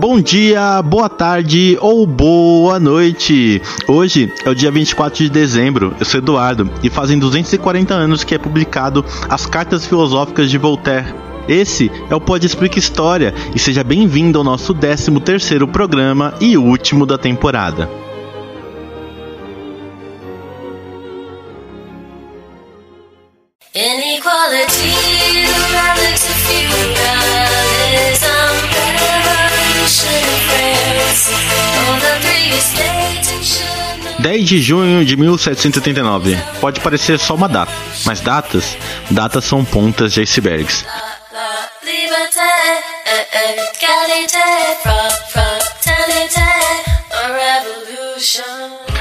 Bom dia, boa tarde ou boa noite. Hoje é o dia 24 de dezembro. Eu sou Eduardo e fazem 240 anos que é publicado As Cartas Filosóficas de Voltaire. Esse é o Pode Explica História e seja bem-vindo ao nosso 13º programa e último da temporada. 10 de junho de 1789. Pode parecer só uma data, mas datas, datas são pontas de icebergs.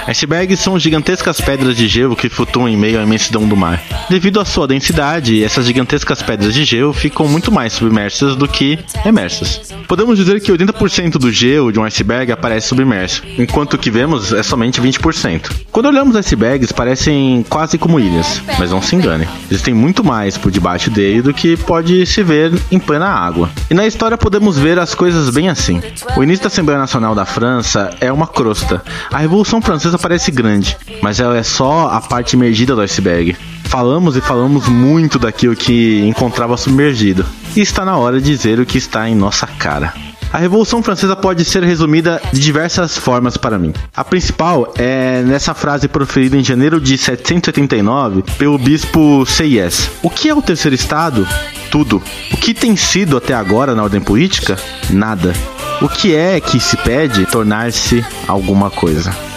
Icebergs são gigantescas pedras de gelo que flutuam em meio à imensidão do mar. Devido à sua densidade, essas gigantescas pedras de gelo ficam muito mais submersas do que emersas. Podemos dizer que 80% do gelo de um iceberg aparece submerso, enquanto o que vemos é somente 20%. Quando olhamos icebergs, parecem quase como ilhas, mas não se engane. Existem muito mais por debaixo dele do que pode se ver em plena água. E na história podemos ver as coisas bem assim. O início da Assembleia Nacional da França é uma crosta. A Revolução Francesa parece grande, mas ela é só a parte emergida do iceberg. Falamos e falamos muito daquilo que encontrava submergido, e está na hora de dizer o que está em nossa cara. A Revolução Francesa pode ser resumida de diversas formas para mim. A principal é nessa frase proferida em janeiro de 789 pelo bispo Seyes. O que é o terceiro estado? Tudo. O que tem sido até agora na ordem política? Nada. O que é que se pede tornar-se alguma coisa?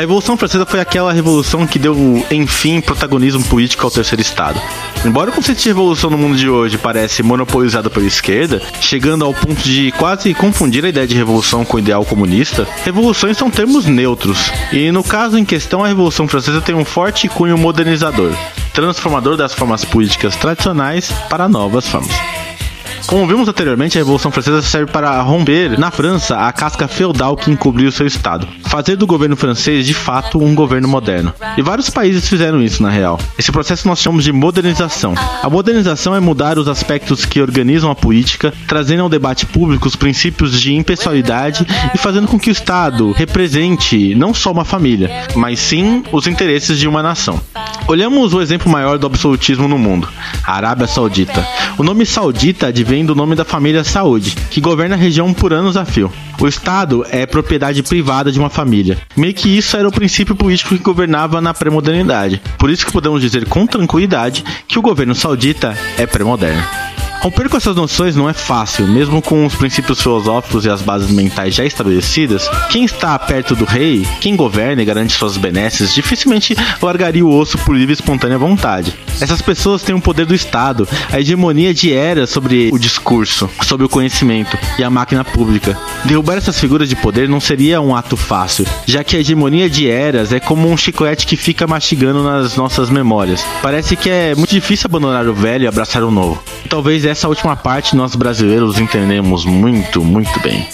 A Revolução Francesa foi aquela revolução que deu, enfim, protagonismo político ao terceiro Estado. Embora o conceito de revolução no mundo de hoje parece monopolizado pela esquerda, chegando ao ponto de quase confundir a ideia de revolução com o ideal comunista, revoluções são termos neutros, e no caso em questão, a Revolução Francesa tem um forte cunho modernizador, transformador das formas políticas tradicionais para novas formas. Como vimos anteriormente, a Revolução Francesa serve para romper na França a casca feudal que encobriu seu estado, fazer do governo francês de fato um governo moderno. E vários países fizeram isso na real. Esse processo nós chamamos de modernização. A modernização é mudar os aspectos que organizam a política, trazendo ao debate público os princípios de impessoalidade e fazendo com que o Estado represente não só uma família, mas sim os interesses de uma nação. Olhamos o exemplo maior do absolutismo no mundo, a Arábia Saudita. O nome saudita advém do nome da família Saúde, que governa a região por anos a fio. O Estado é propriedade privada de uma família. Meio que isso era o princípio político que governava na pré-modernidade. Por isso que podemos dizer com tranquilidade que o governo saudita é pré-moderno. Romper com essas noções não é fácil, mesmo com os princípios filosóficos e as bases mentais já estabelecidas. Quem está perto do rei, quem governa e garante suas benesses, dificilmente largaria o osso por livre e espontânea vontade. Essas pessoas têm o poder do Estado, a hegemonia de eras sobre o discurso, sobre o conhecimento e a máquina pública. Derrubar essas figuras de poder não seria um ato fácil, já que a hegemonia de eras é como um chiclete que fica mastigando nas nossas memórias. Parece que é muito difícil abandonar o velho e abraçar o novo. Talvez essa última parte nós brasileiros entendemos muito, muito bem.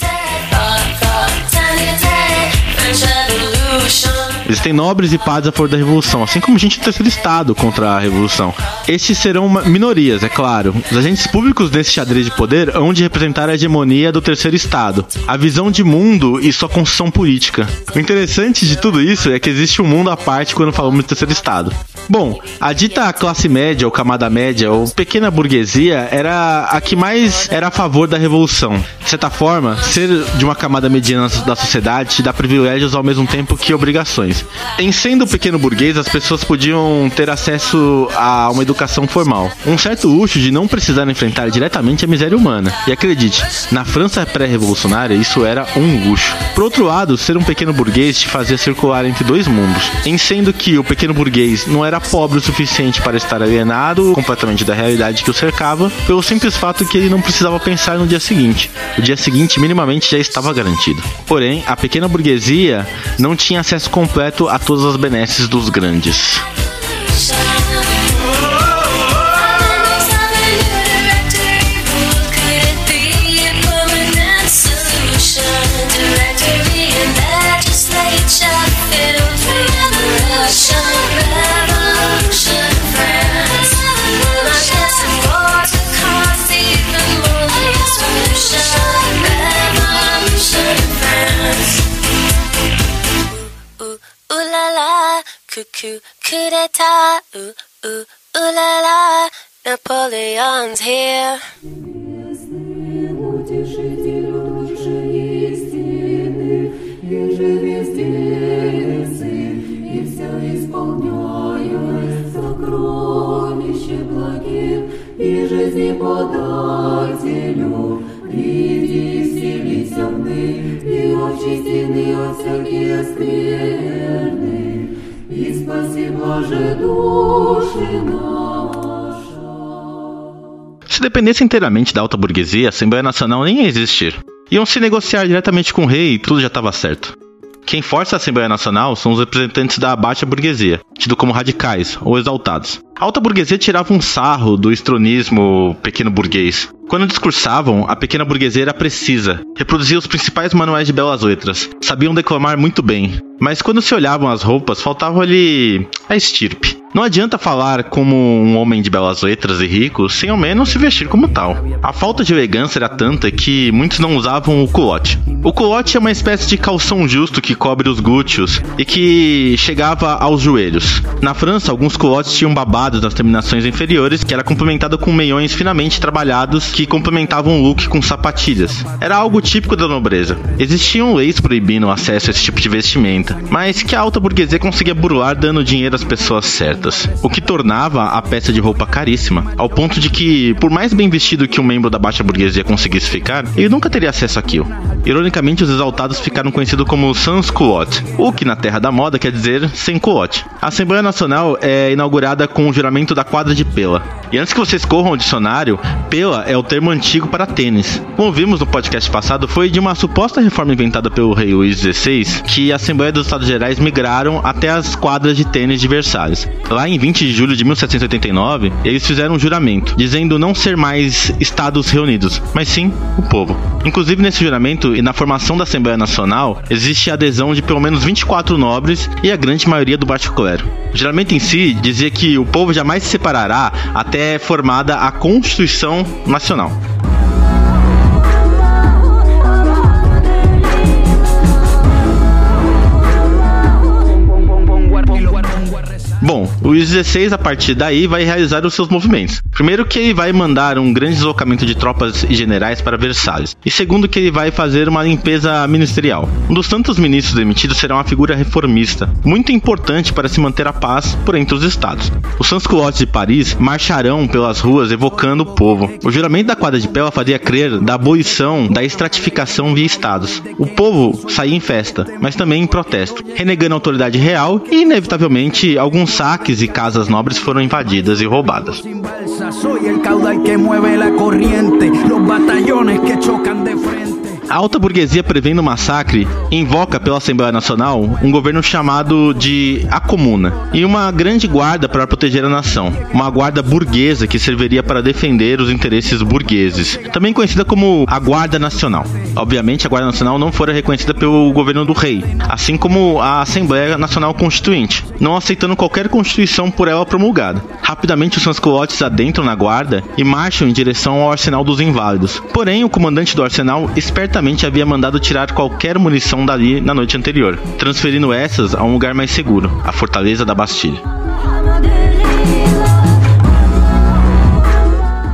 Existem nobres e padres a favor da revolução, assim como gente do terceiro estado contra a revolução. Estes serão minorias, é claro. Os agentes públicos nesse xadrez de poder hão de representar a hegemonia do terceiro estado, a visão de mundo e sua construção política. O interessante de tudo isso é que existe um mundo à parte quando falamos de terceiro estado. Bom, a dita classe média ou camada média ou pequena burguesia era a que mais era a favor da revolução. De certa forma, ser de uma camada mediana da sociedade te dá privilégios ao mesmo tempo que obrigações. Em sendo pequeno burguês, as pessoas podiam ter acesso a uma educação formal. Um certo luxo de não precisar enfrentar diretamente a miséria humana. E acredite, na França pré-revolucionária isso era um luxo. Por outro lado, ser um pequeno burguês te fazia circular entre dois mundos. Em sendo que o pequeno burguês não era pobre o suficiente para estar alienado completamente da realidade que o cercava, pelo simples fato que ele não precisava pensar no dia seguinte. O dia seguinte minimamente já estava garantido. Porém, a pequena burguesia não tinha acesso completo completo a todas as benesses dos grandes. くくくれたうううらら Napoleon's here И жизни подателю, Приди все лицемны, И очистины от всяких скверны. и спаси, блаже, души наша. Se dependesse inteiramente da alta burguesia, a Assembleia Nacional nem ia existir. Iam se negociar diretamente com o rei e tudo já estava certo. Quem força a Assembleia Nacional são os representantes da baixa burguesia, tido como radicais ou exaltados. A alta burguesia tirava um sarro do estronismo pequeno burguês. Quando discursavam, a pequena burguesia era precisa, reproduzia os principais manuais de belas letras, sabiam declamar muito bem, mas quando se olhavam as roupas, faltava-lhe a estirpe. Não adianta falar como um homem de belas letras e rico sem ao menos se vestir como tal. A falta de elegância era tanta que muitos não usavam o culote. O culote é uma espécie de calção justo que cobre os glúteos e que chegava aos joelhos. Na França, alguns culotes tinham babados nas terminações inferiores, que era complementado com meiões finamente trabalhados que complementavam o look com sapatilhas. Era algo típico da nobreza. Existiam leis proibindo o acesso a esse tipo de vestimenta, mas que a alta burguesia conseguia burlar dando dinheiro às pessoas certas o que tornava a peça de roupa caríssima, ao ponto de que, por mais bem vestido que um membro da baixa burguesia conseguisse ficar, ele nunca teria acesso àquilo. Ironicamente, os exaltados ficaram conhecidos como sans culotte, o que na terra da moda quer dizer sem culotte. A Assembleia Nacional é inaugurada com o juramento da quadra de pela. E antes que vocês corram o dicionário, pela é o termo antigo para tênis. Como vimos no podcast passado, foi de uma suposta reforma inventada pelo rei Luís XVI que a Assembleia dos Estados Gerais migraram até as quadras de tênis de Versalhes. Lá em 20 de julho de 1789, eles fizeram um juramento, dizendo não ser mais estados reunidos, mas sim o povo. Inclusive nesse juramento e na formação da Assembleia Nacional, existe a adesão de pelo menos 24 nobres e a grande maioria do baixo clero. O juramento em si dizia que o povo jamais se separará até formada a Constituição Nacional. Bom, o Luís XVI a partir daí vai realizar os seus movimentos. Primeiro que ele vai mandar um grande deslocamento de tropas e generais para Versalhes. E segundo que ele vai fazer uma limpeza ministerial. Um dos tantos ministros demitidos será uma figura reformista, muito importante para se manter a paz por entre os estados. Os sans-culottes de Paris marcharão pelas ruas evocando o povo. O juramento da quadra de Pela fazia crer da abolição da estratificação via estados. O povo saía em festa, mas também em protesto, renegando a autoridade real e inevitavelmente alguns saques e casas nobres foram invadidas e roubadas. A alta burguesia prevendo o massacre invoca pela Assembleia Nacional um governo chamado de a Comuna e uma grande guarda para proteger a nação, uma guarda burguesa que serviria para defender os interesses burgueses, também conhecida como a Guarda Nacional. Obviamente, a Guarda Nacional não fora reconhecida pelo governo do rei, assim como a Assembleia Nacional Constituinte, não aceitando qualquer constituição por ela promulgada. Rapidamente, os transcolotes adentram na guarda e marcham em direção ao arsenal dos inválidos. Porém, o comandante do arsenal esperta certamente havia mandado tirar qualquer munição dali na noite anterior, transferindo essas a um lugar mais seguro, a fortaleza da Bastilha.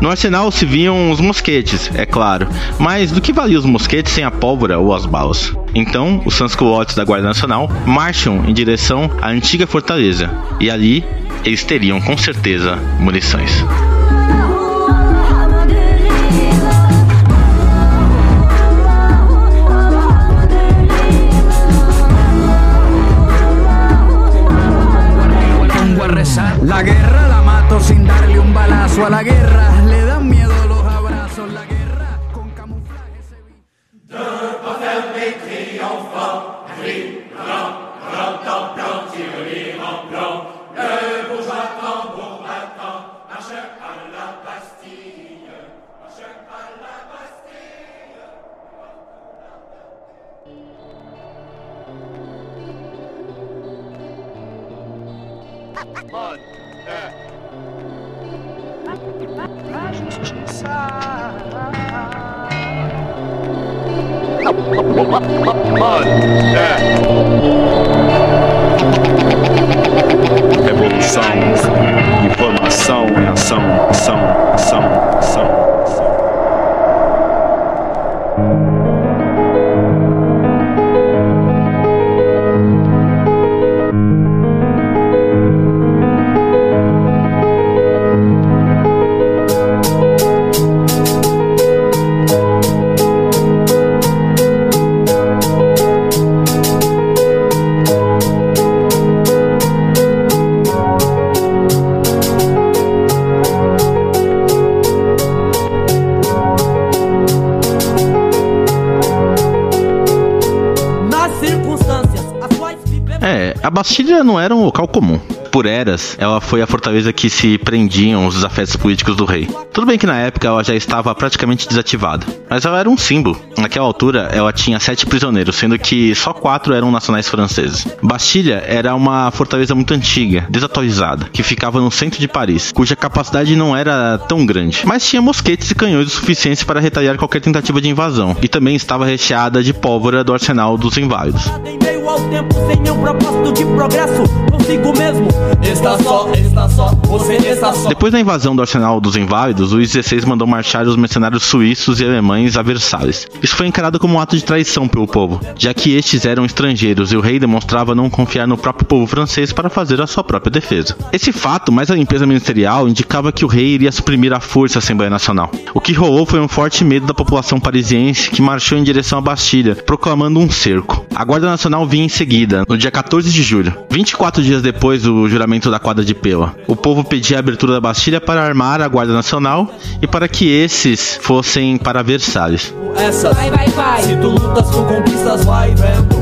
No arsenal se viam os mosquetes, é claro, mas do que valiam os mosquetes sem a pólvora ou as balas? Então, os sans da Guarda Nacional marcham em direção à antiga fortaleza, e ali eles teriam com certeza munições. La guerra la mato sin darle un balazo a la guerra. Le dan mud. Yeah. Era um local comum. Por eras, ela foi a fortaleza que se prendiam os afetos políticos do rei. Tudo bem que na época ela já estava praticamente desativada, mas ela era um símbolo. Naquela altura, ela tinha sete prisioneiros, sendo que só quatro eram nacionais franceses. Bastilha era uma fortaleza muito antiga, desatualizada, que ficava no centro de Paris, cuja capacidade não era tão grande, mas tinha mosquetes e canhões o suficiente para retalhar qualquer tentativa de invasão, e também estava recheada de pólvora do arsenal dos inválidos. Ao tempo, sem meu propósito de progresso, consigo mesmo. Está só, está só, você está só. Depois da invasão do arsenal dos inválidos, Luís XVI mandou marchar os mercenários suíços e alemães a Versalhes. Isso foi encarado como um ato de traição pelo povo, já que estes eram estrangeiros e o rei demonstrava não confiar no próprio povo francês para fazer a sua própria defesa. Esse fato, mais a limpeza ministerial, indicava que o rei iria suprimir a força da Assembleia Nacional. O que rolou foi um forte medo da população parisiense que marchou em direção à Bastilha, proclamando um cerco. A Guarda Nacional vinha em seguida, no dia 14 de julho. 24 dias depois do juramento da quadra de Pela, o povo pedia a abertura da Bastilha para armar a Guarda Nacional e para que esses fossem para Versalhes. Essas. Vai, vai, vai. Se tu lutas, conquistas, vai vendo.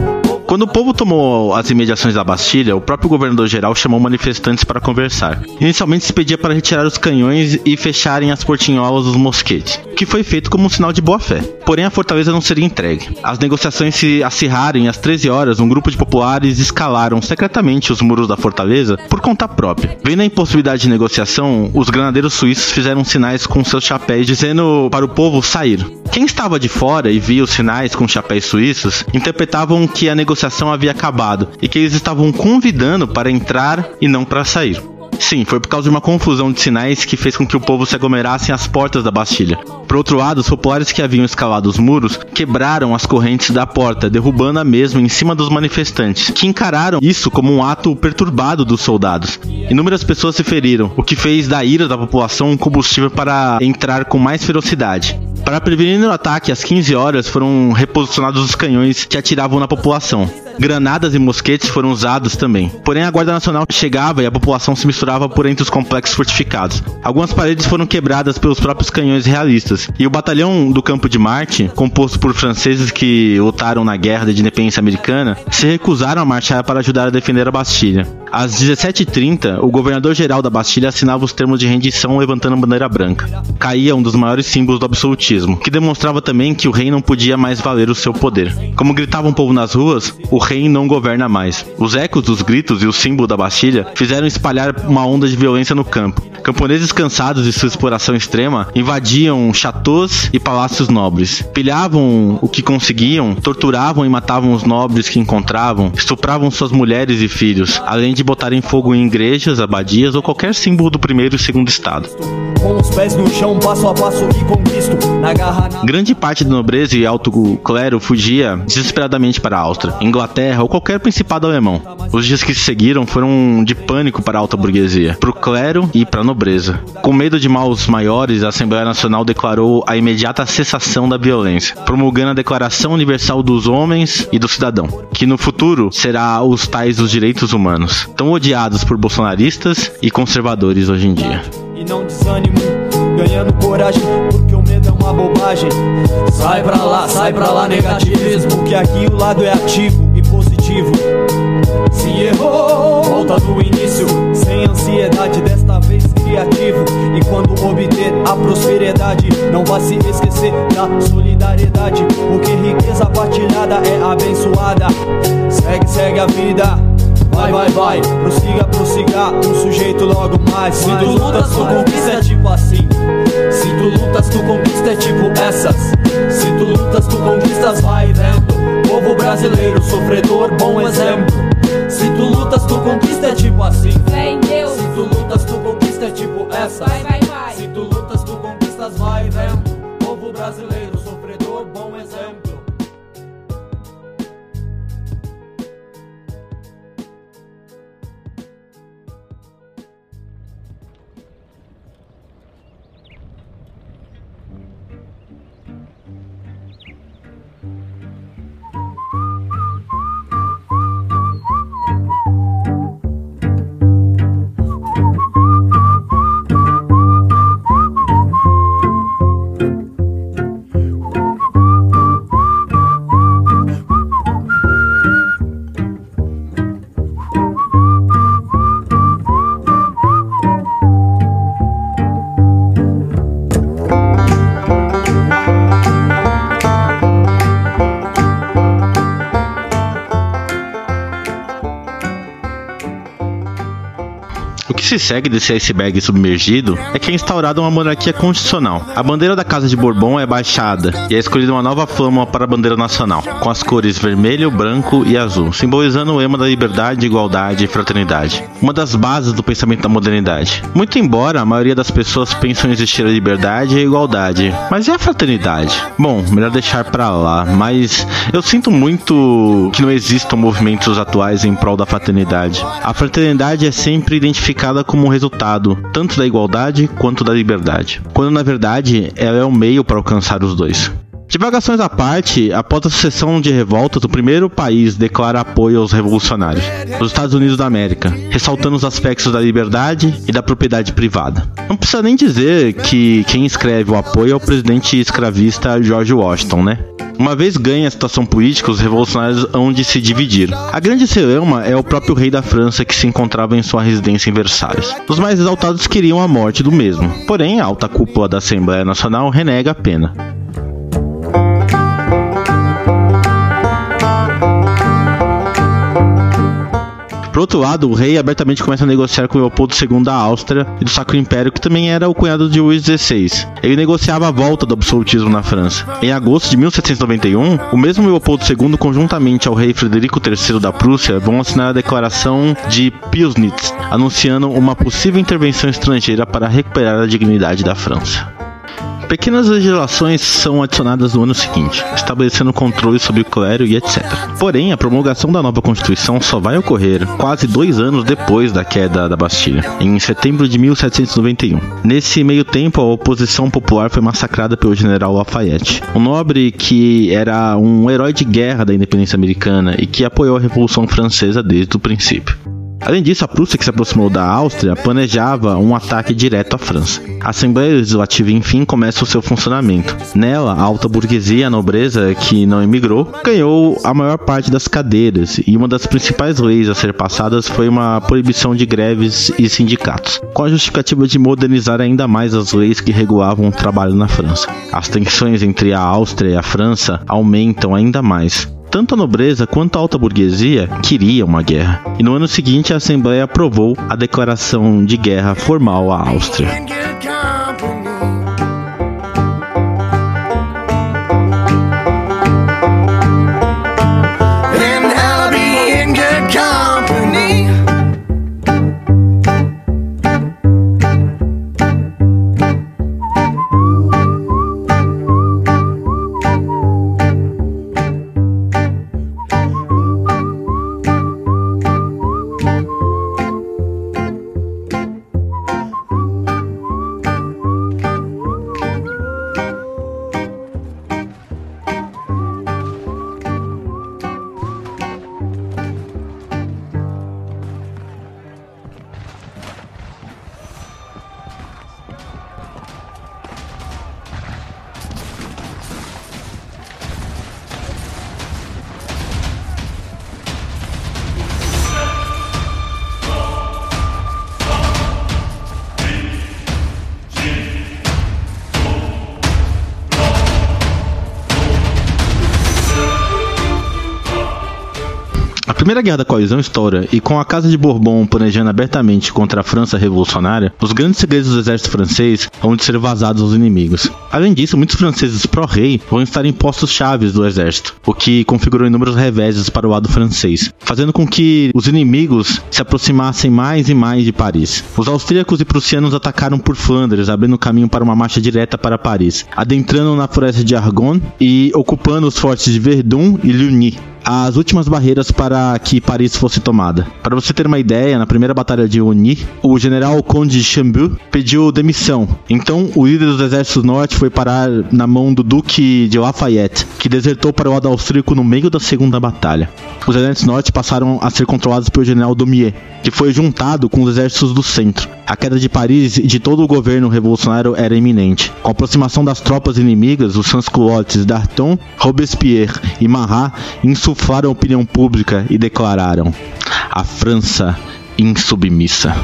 Quando o povo tomou as imediações da Bastilha, o próprio governador-geral chamou manifestantes para conversar. Inicialmente se pedia para retirar os canhões e fecharem as portinholas dos mosquetes, o que foi feito como um sinal de boa fé. Porém, a fortaleza não seria entregue. As negociações se acirraram e às 13 horas, um grupo de populares escalaram secretamente os muros da fortaleza por conta própria. Vendo a impossibilidade de negociação, os granadeiros suíços fizeram sinais com seus chapéus dizendo para o povo sair. Quem estava de fora e via os sinais com chapéus suíços interpretavam que a negociação havia acabado e que eles estavam convidando para entrar e não para sair. Sim, foi por causa de uma confusão de sinais que fez com que o povo se aglomerasse às portas da Bastilha. Por outro lado, os populares que haviam escalado os muros quebraram as correntes da porta, derrubando a mesma em cima dos manifestantes, que encararam isso como um ato perturbado dos soldados. Inúmeras pessoas se feriram, o que fez da ira da população um combustível para entrar com mais ferocidade. Para prevenir o ataque, às 15 horas foram reposicionados os canhões que atiravam na população. Granadas e mosquetes foram usados também. Porém, a Guarda Nacional chegava e a população se misturava por entre os complexos fortificados. Algumas paredes foram quebradas pelos próprios canhões realistas, e o batalhão do Campo de Marte, composto por franceses que lutaram na Guerra da Independência Americana, se recusaram a marchar para ajudar a defender a Bastilha. Às 17h30, o governador-geral da Bastilha assinava os termos de rendição levantando a bandeira branca. Caía um dos maiores símbolos do absolutismo, que demonstrava também que o rei não podia mais valer o seu poder. Como gritava um povo nas ruas, o rei não governa mais. Os ecos dos gritos e o símbolo da Bastilha fizeram espalhar uma onda de violência no campo. Camponeses cansados de sua exploração extrema invadiam chateaus e palácios nobres. Pilhavam o que conseguiam, torturavam e matavam os nobres que encontravam, estupravam suas mulheres e filhos, além de botarem fogo em igrejas, abadias ou qualquer símbolo do primeiro e segundo estado. Com os pés no chão, passo a passo conquisto. Grande parte da nobreza e alto clero fugia desesperadamente para a Áustria, Inglaterra ou qualquer principado alemão. Os dias que se seguiram foram de pânico para a alta burguesia, para o clero e para a nobreza. Com medo de maus maiores, a Assembleia Nacional declarou a imediata cessação da violência, promulgando a Declaração Universal dos Homens e do Cidadão, que no futuro será os tais dos direitos humanos, tão odiados por bolsonaristas e conservadores hoje em dia. Ganhando coragem, porque o medo é uma bobagem. Sai pra lá, sai pra lá, negativismo, que aqui o lado é ativo e positivo. Se errou, volta do início, sem ansiedade, desta vez criativo. E quando obter a prosperidade, não vá se esquecer da solidariedade, porque riqueza partilhada é abençoada. Segue, segue a vida. Vai, vai, vai, prossiga, prossiga, um sujeito logo mais. Se tu lutas, tu conquista é tipo assim. Se tu lutas, tu conquista é tipo essas. Se tu lutas, tu conquistas, vai vendo. Povo brasileiro, sofredor, bom exemplo. Se tu lutas, tu conquista é tipo assim. Fé em Deus. Se tu lutas, tu conquista é tipo essas. Vai, vai, se segue desse iceberg submergido é que é instaurada uma monarquia constitucional. A bandeira da Casa de Bourbon é baixada e é escolhida uma nova flama para a bandeira nacional, com as cores vermelho, branco e azul, simbolizando o lema da liberdade, igualdade e fraternidade. Uma das bases do pensamento da modernidade. Muito embora a maioria das pessoas pensam existir a liberdade e a igualdade, mas e a fraternidade? Bom, melhor deixar pra lá, mas eu sinto muito que não existam movimentos atuais em prol da fraternidade. A fraternidade é sempre identificada como um resultado tanto da igualdade quanto da liberdade, quando na verdade ela é o meio para alcançar os dois. Divagações à parte, após a sucessão de revoltas, o primeiro país declara apoio aos revolucionários, os Estados Unidos da América, ressaltando os aspectos da liberdade e da propriedade privada. Não precisa nem dizer que quem escreve o apoio é o presidente escravista George Washington, né? Uma vez ganha a situação política, os revolucionários hão de se dividir. A grande celeuma é o próprio rei da França que se encontrava em sua residência em Versalhes. Os mais exaltados queriam a morte do mesmo, porém a alta cúpula da Assembleia Nacional renega a pena. Por outro lado, o rei abertamente começa a negociar com Leopoldo II da Áustria e do Sacro Império, que também era o cunhado de Luís XVI. Ele negociava a volta do absolutismo na França. Em agosto de 1791, o mesmo Leopoldo II, conjuntamente ao rei Frederico III da Prússia, vão assinar a declaração de Piousnitz, anunciando uma possível intervenção estrangeira para recuperar a dignidade da França. Pequenas legislações são adicionadas no ano seguinte, estabelecendo controle sobre o clero e etc. Porém, a promulgação da nova Constituição só vai ocorrer quase dois anos depois da queda da Bastilha, em setembro de 1791. Nesse meio tempo, a oposição popular foi massacrada pelo general Lafayette, um nobre que era um herói de guerra da independência americana e que apoiou a Revolução Francesa desde o princípio. Além disso, a Prússia, que se aproximou da Áustria, planejava um ataque direto à França. A Assembleia Legislativa, enfim, começa o seu funcionamento. Nela, a alta burguesia, a nobreza que não emigrou, ganhou a maior parte das cadeiras, e uma das principais leis a ser passadas foi uma proibição de greves e sindicatos, com a justificativa de modernizar ainda mais as leis que regulavam o trabalho na França. As tensões entre a Áustria e a França aumentam ainda mais. Tanto a nobreza quanto a alta burguesia queriam uma guerra. E no ano seguinte a Assembleia aprovou a declaração de guerra formal à Áustria. Primeira Guerra da Coalizão estoura e com a Casa de Bourbon planejando abertamente contra a França revolucionária, os grandes segredos do exército francês vão ser vazados aos inimigos. Além disso, muitos franceses pró-rei vão estar em postos chaves do exército, o que configurou inúmeros reveses para o lado francês, fazendo com que os inimigos se aproximassem mais e mais de Paris. Os austríacos e prussianos atacaram por Flandres, abrindo caminho para uma marcha direta para Paris, adentrando na floresta de Argonne e ocupando os fortes de Verdun e Ligny as últimas barreiras para que Paris fosse tomada. Para você ter uma ideia, na primeira batalha de Ony, o general Conde de Chambou pediu demissão. Então, o líder dos exércitos norte foi parar na mão do Duque de Lafayette, que desertou para o lado austríaco no meio da segunda batalha. Os exércitos norte passaram a ser controlados pelo general Daumier, que foi juntado com os exércitos do centro. A queda de Paris e de todo o governo revolucionário era iminente. Com a aproximação das tropas inimigas, os sans-culottes Darton, Robespierre e Marat insuflaram a opinião pública e declararam: a França insubmissa.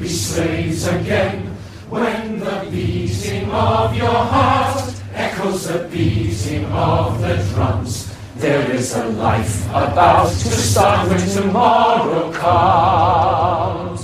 Be slaves again. When the beating of your heart echoes the beating of the drums, there is a life about to start when tomorrow comes.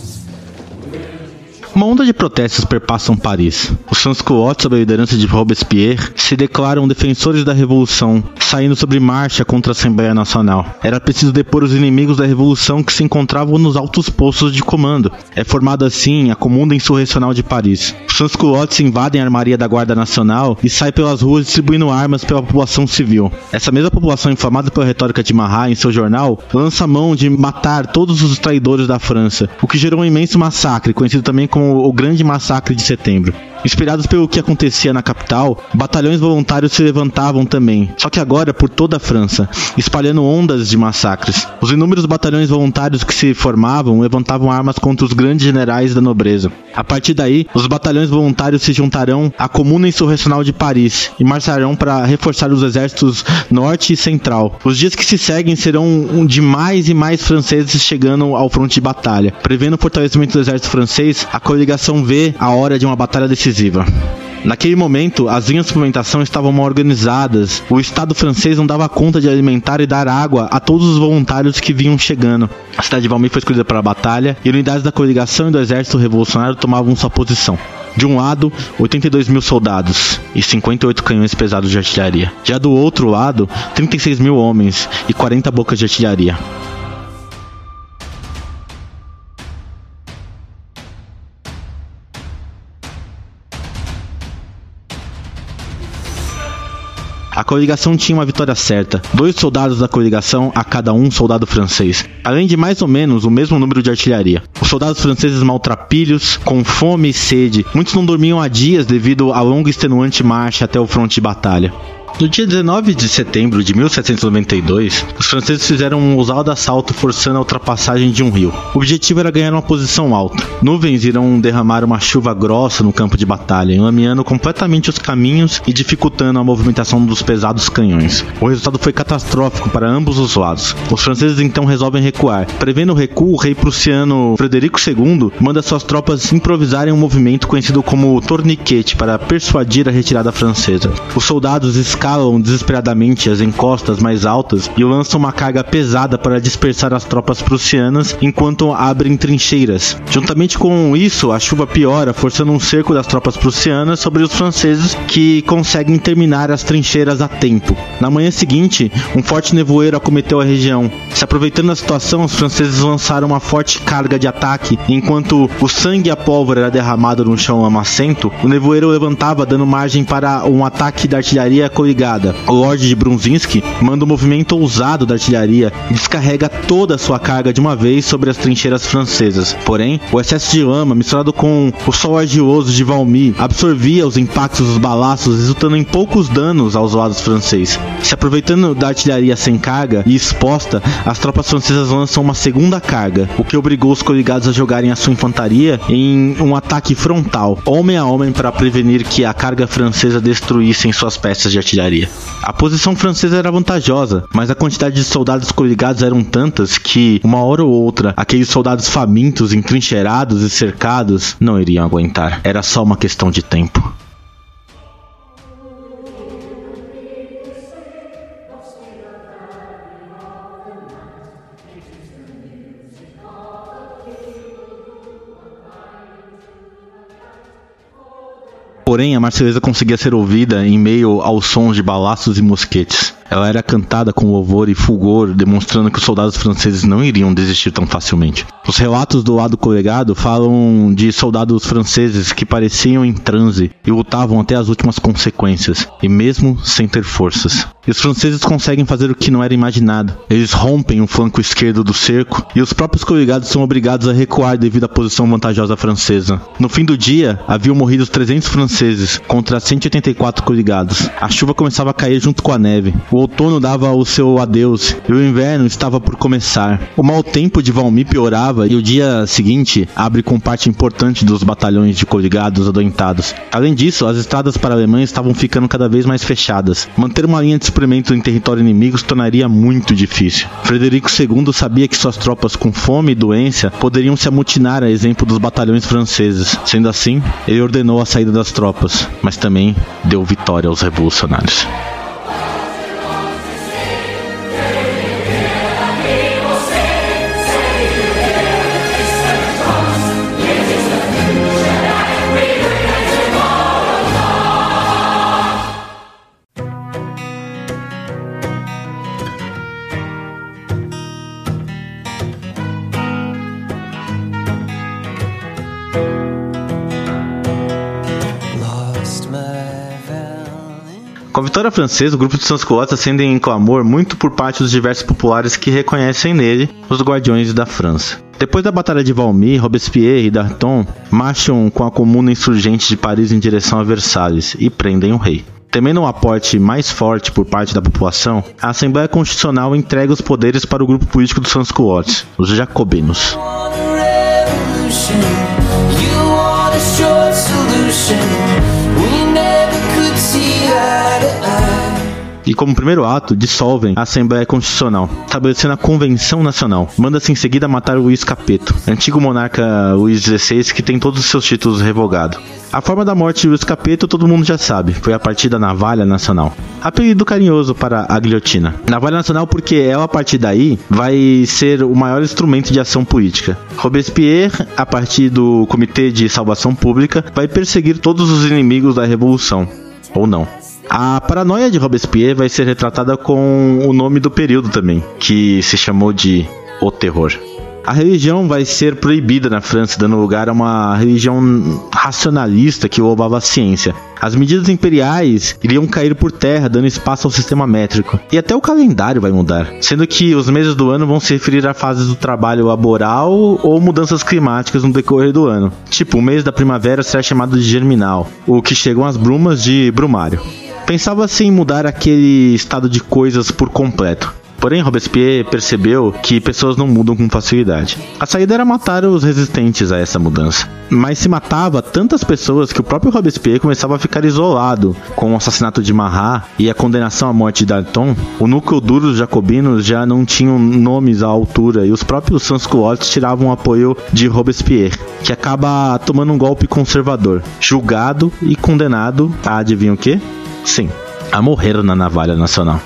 Uma onda de protestos perpassam Paris. Os sans-culottes, sob a liderança de Robespierre, se declaram defensores da revolução, saindo sobre marcha contra a Assembleia Nacional. Era preciso depor os inimigos da revolução que se encontravam nos altos postos de comando. É formada assim a Comuna Insurrecional de Paris. Os sans-culottes invadem a armaria da Guarda Nacional e saem pelas ruas distribuindo armas pela população civil. Essa mesma população, inflamada pela retórica de Marat em seu jornal, lança mão de matar todos os traidores da França, o que gerou um imenso massacre, conhecido também como o Grande Massacre de Setembro. Inspirados pelo que acontecia na capital, batalhões voluntários se levantavam também, só que agora por toda a França, espalhando ondas de massacres. Os inúmeros batalhões voluntários que se formavam levantavam armas contra os grandes generais da nobreza. A partir daí, os batalhões voluntários se juntarão à Comuna Insurrecional de Paris e marcharão para reforçar os exércitos norte e central. Os dias que se seguem serão de mais e mais franceses chegando ao fronte de batalha. Prevendo o fortalecimento do exército francês, a coligação vê a hora de uma batalha decisiva. Naquele momento, as linhas de suplementação estavam mal organizadas. O Estado francês não dava conta de alimentar e dar água a todos os voluntários que vinham chegando. A cidade de Valmy foi escolhida para a batalha e unidades da coligação e do exército revolucionário tomavam sua posição. De um lado, 82 mil soldados e 58 canhões pesados de artilharia. Já do outro lado, 36 mil homens e 40 bocas de artilharia. A coligação tinha uma vitória certa, dois soldados da coligação a cada um soldado francês, além de mais ou menos o mesmo número de artilharia. Os soldados franceses maltrapilhos, com fome e sede, muitos não dormiam há dias devido à longa e extenuante marcha até o fronte de batalha. No dia 19 de setembro de 1792, os franceses fizeram um ousado assalto forçando a ultrapassagem de um rio. O objetivo era ganhar uma posição alta. Nuvens irão derramar uma chuva grossa no campo de batalha, enlameando completamente os caminhos e dificultando a movimentação dos pesados canhões. O resultado foi catastrófico para ambos os lados. Os franceses então resolvem recuar. Prevendo o recuo, o rei prussiano Frederico II manda suas tropas improvisarem um movimento conhecido como torniquete para persuadir a retirada francesa. Os soldados escalam desesperadamente as encostas mais altas e lançam uma carga pesada para dispersar as tropas prussianas enquanto abrem trincheiras. Juntamente com isso, a chuva piora, forçando um cerco das tropas prussianas sobre os franceses que conseguem terminar as trincheiras a tempo. Na manhã seguinte, um forte nevoeiro acometeu a região. Se aproveitando da situação, os franceses lançaram uma forte carga de ataque, enquanto o sangue e a pólvora era derramado no chão lamacento, o nevoeiro levantava dando margem para um ataque da artilharia O Lorde de Brunzinski manda um movimento ousado da artilharia e descarrega toda a sua carga de uma vez sobre as trincheiras francesas. Porém, o excesso de lama, misturado com o sol argioso de Valmy, absorvia os impactos dos balaços, resultando em poucos danos aos lados franceses. Se aproveitando da artilharia sem carga e exposta, as tropas francesas lançam uma segunda carga, o que obrigou os coligados a jogarem a sua infantaria em um ataque frontal, homem a homem, para prevenir que a carga francesa destruísse suas peças de artilharia. A posição francesa era vantajosa, mas a quantidade de soldados coligados eram tantas que, uma hora ou outra, aqueles soldados famintos, entrincheirados e cercados não iriam aguentar. Era só uma questão de tempo. Porém, a Marselhesa conseguia ser ouvida em meio aos sons de balaços e mosquetes. Ela era cantada com louvor e fulgor, demonstrando que os soldados franceses não iriam desistir tão facilmente. Os relatos do lado colegado falam de soldados franceses que pareciam em transe e lutavam até as últimas consequências, e mesmo sem ter forças. E os franceses conseguem fazer o que não era imaginado. Eles rompem o flanco esquerdo do cerco e os próprios coligados são obrigados a recuar devido à posição vantajosa francesa. No fim do dia, haviam morrido 300 franceses contra 184 coligados. A chuva começava a cair junto com a neve. O outono dava o seu adeus e o inverno estava por começar. O mau tempo de Valmy piorava e o dia seguinte abre com parte importante dos batalhões de coligados adoentados. Além disso, as estradas para a Alemanha estavam ficando cada vez mais fechadas. Manter uma linha de suprimento em território inimigo se tornaria muito difícil. Frederico II sabia que suas tropas com fome e doença poderiam se amutinar a exemplo dos batalhões franceses. Sendo assim, ele ordenou a saída das tropas, mas também deu vitória aos revolucionários. Com a vitória francesa, o grupo de Sans-Culottes acende em clamor muito por parte dos diversos populares que reconhecem nele os guardiões da França. Depois da Batalha de Valmy, Robespierre e Danton marcham com a comuna insurgente de Paris em direção a Versalhes e prendem o rei. Temendo um aporte mais forte por parte da população, a Assembleia Constitucional entrega os poderes para o grupo político dos Sans-Culottes, os jacobinos. E, como primeiro ato, dissolvem a Assembleia Constitucional, estabelecendo a Convenção Nacional. Manda-se em seguida matar Luiz Capeto, antigo monarca Luiz XVI que tem todos os seus títulos revogados. A forma da morte de Luiz Capeto todo mundo já sabe, foi a partir da Navalha Nacional. Apelido carinhoso para a guilhotina. Navalha Nacional porque ela, a partir daí, vai ser o maior instrumento de ação política. Robespierre, a partir do Comitê de Salvação Pública, vai perseguir todos os inimigos da Revolução. Ou não. A paranoia de Robespierre vai ser retratada com o nome do período também, que se chamou de O Terror. A religião vai ser proibida na França, dando lugar a uma religião racionalista que roubava a ciência. As medidas imperiais iriam cair por terra, dando espaço ao sistema métrico. E até o calendário vai mudar, sendo que os meses do ano vão se referir a fases do trabalho laboral ou mudanças climáticas no decorrer do ano. Tipo, o mês da primavera será chamado de germinal, o que chegam as brumas de brumário. Pensava-se em mudar aquele estado de coisas por completo. Porém, Robespierre percebeu que pessoas não mudam com facilidade. A saída era matar os resistentes a essa mudança. Mas se matava tantas pessoas que o próprio Robespierre começava a ficar isolado. Com o assassinato de Marat e a condenação à morte de Danton, o núcleo duro dos jacobinos já não tinham nomes à altura e os próprios sans-culottes tiravam o apoio de Robespierre, que acaba tomando um golpe conservador, julgado e condenado a adivinha o quê? Sim, a morrer na navalha nacional.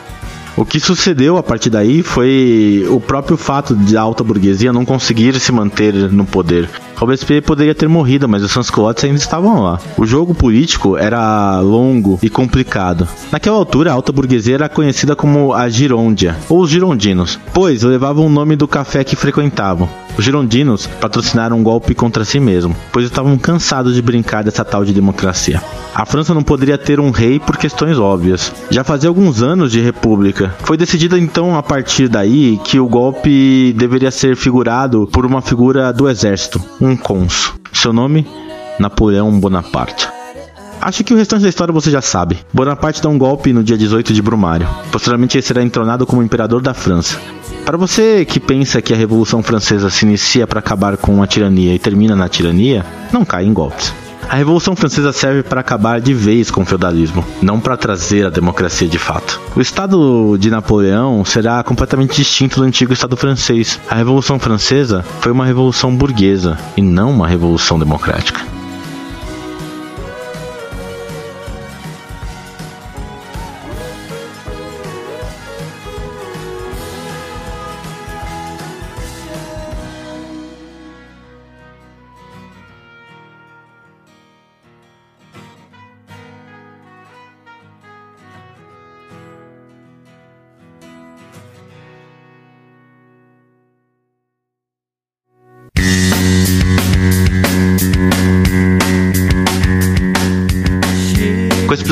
O que sucedeu a partir daí foi o próprio fato de a alta burguesia não conseguir se manter no poder. Robespierre poderia ter morrido, mas os sans-culottes ainda estavam lá. O jogo político era longo e complicado. Naquela altura, a alta burguesia era conhecida como a Girôndia, ou os girondinos, pois levavam o nome do café que frequentavam. Os girondinos patrocinaram um golpe contra si mesmo, pois estavam cansados de brincar dessa tal de democracia. A França não poderia ter um rei por questões óbvias. Já fazia alguns anos de república. Foi decidido então a partir daí que o golpe deveria ser figurado por uma figura do exército, um cônsul. Seu nome? Napoleão Bonaparte. Acho que o restante da história você já sabe. Bonaparte dá um golpe no dia 18 de Brumário. Posteriormente ele será entronado como imperador da França. Para você que pensa que a Revolução Francesa se inicia para acabar com a tirania e termina na tirania, não cai em golpes. A Revolução Francesa serve para acabar de vez com o feudalismo, não para trazer a democracia de fato. O Estado de Napoleão será completamente distinto do antigo Estado francês. A Revolução Francesa foi uma revolução burguesa e não uma revolução democrática.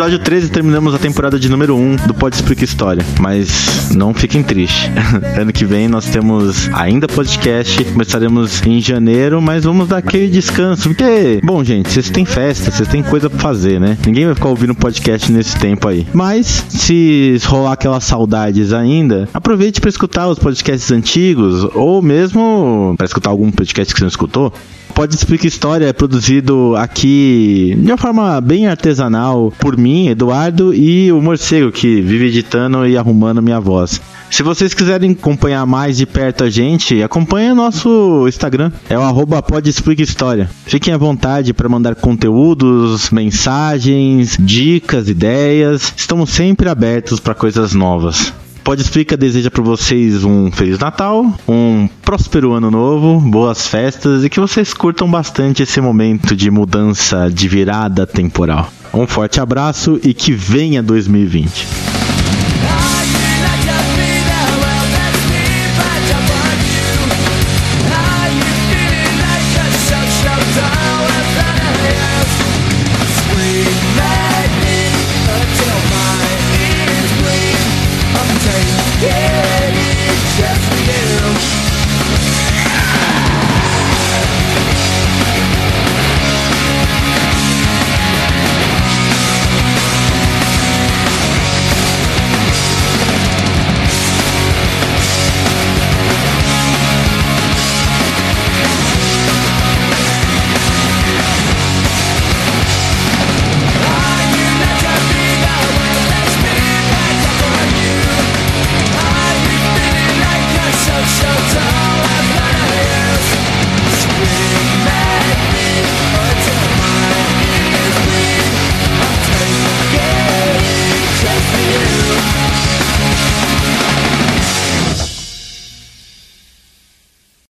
Episódio 13 terminamos a temporada de número 1 do Pode Explica História. Mas não fiquem tristes. ano que vem nós temos ainda podcast. Começaremos em janeiro, mas vamos dar aquele descanso. Porque, bom, gente, vocês têm festa, vocês têm coisa pra fazer, né? Ninguém vai ficar ouvindo podcast nesse tempo aí. Mas, se rolar aquelas saudades ainda, aproveite para escutar os podcasts antigos ou mesmo para escutar algum podcast que você não escutou. Pode Explicar História é produzido aqui de uma forma bem artesanal por mim, Eduardo, e o Morcego, que vive editando e arrumando minha voz. Se vocês quiserem acompanhar mais de perto a gente, acompanhe o nosso Instagram, é o arroba Explica História. Fiquem à vontade para mandar conteúdos, mensagens, dicas, ideias. Estamos sempre abertos para coisas novas. Pode Explica deseja para vocês um Feliz Natal, um próspero ano novo, boas festas e que vocês curtam bastante esse momento de mudança, de virada temporal. Um forte abraço e que venha 2020. Ay, la